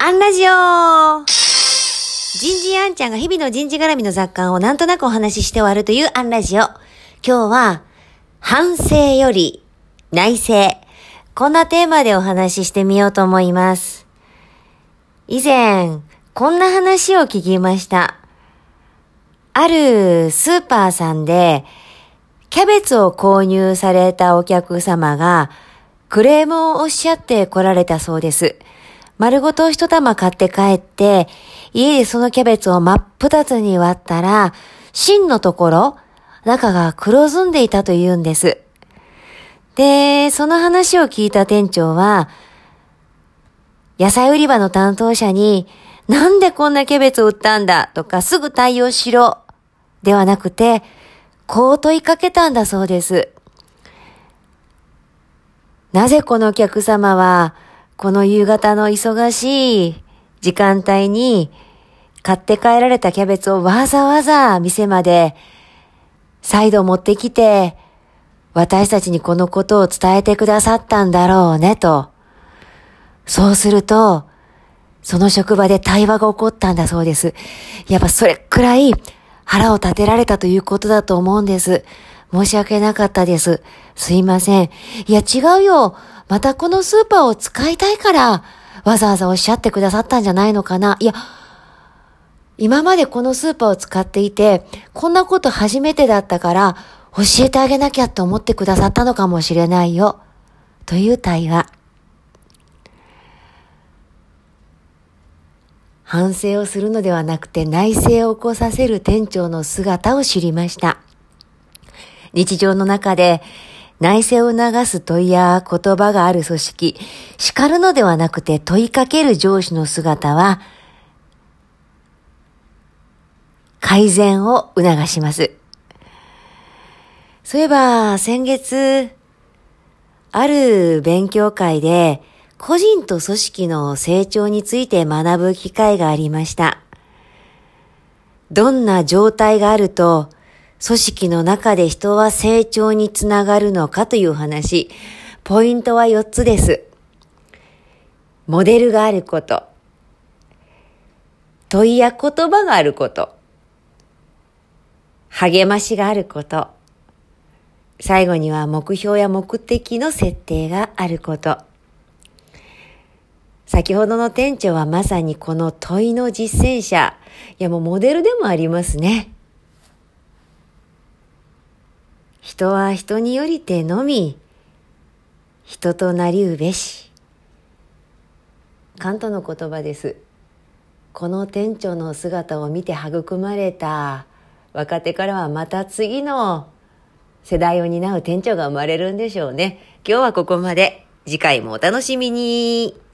アンラジオ人事アンちゃんが日々の人事絡みの雑感をなんとなくお話しして終わるというアンラジオ。今日は、反省より内省。こんなテーマでお話ししてみようと思います。以前、こんな話を聞きました。あるスーパーさんで、キャベツを購入されたお客様が、クレームをおっしゃって来られたそうです。丸ごと一玉買って帰って、家でそのキャベツを真っ二つに割ったら、芯のところ、中が黒ずんでいたと言うんです。で、その話を聞いた店長は、野菜売り場の担当者に、なんでこんなキャベツを売ったんだとか、すぐ対応しろ、ではなくて、こう問いかけたんだそうです。なぜこのお客様は、この夕方の忙しい時間帯に買って帰られたキャベツをわざわざ店まで再度持ってきて、私たちにこのことを伝えてくださったんだろうねと。そうすると、その職場で対話が起こったんだそうです。やっぱそれくらい腹を立てられたということだと思うんです。申し訳なかったです。すいません。いや違うよ。またこのスーパーを使いたいから、わざわざおっしゃってくださったんじゃないのかな。いや、今までこのスーパーを使っていて、こんなこと初めてだったから、教えてあげなきゃって思ってくださったのかもしれないよ。という対話。反省をするのではなくて内省を起こさせる店長の姿を知りました。日常の中で内省を促す問いや言葉がある組織、叱るのではなくて問いかける上司の姿は、改善を促します。そういえば、先月、ある勉強会で、個人と組織の成長について学ぶ機会がありました。どんな状態があると、組織の中で人は成長につながるのかという話。ポイントは4つです。モデルがあること。問いや言葉があること。励ましがあること。最後には目標や目的の設定があること。先ほどの店長はまさにこの問いの実践者。いやもうモデルでもありますね。人は人によりてのみ、人となりうべし。カントの言葉です。この店長の姿を見て育まれた若手からはまた次の世代を担う店長が生まれるんでしょうね。今日はここまで。次回もお楽しみに。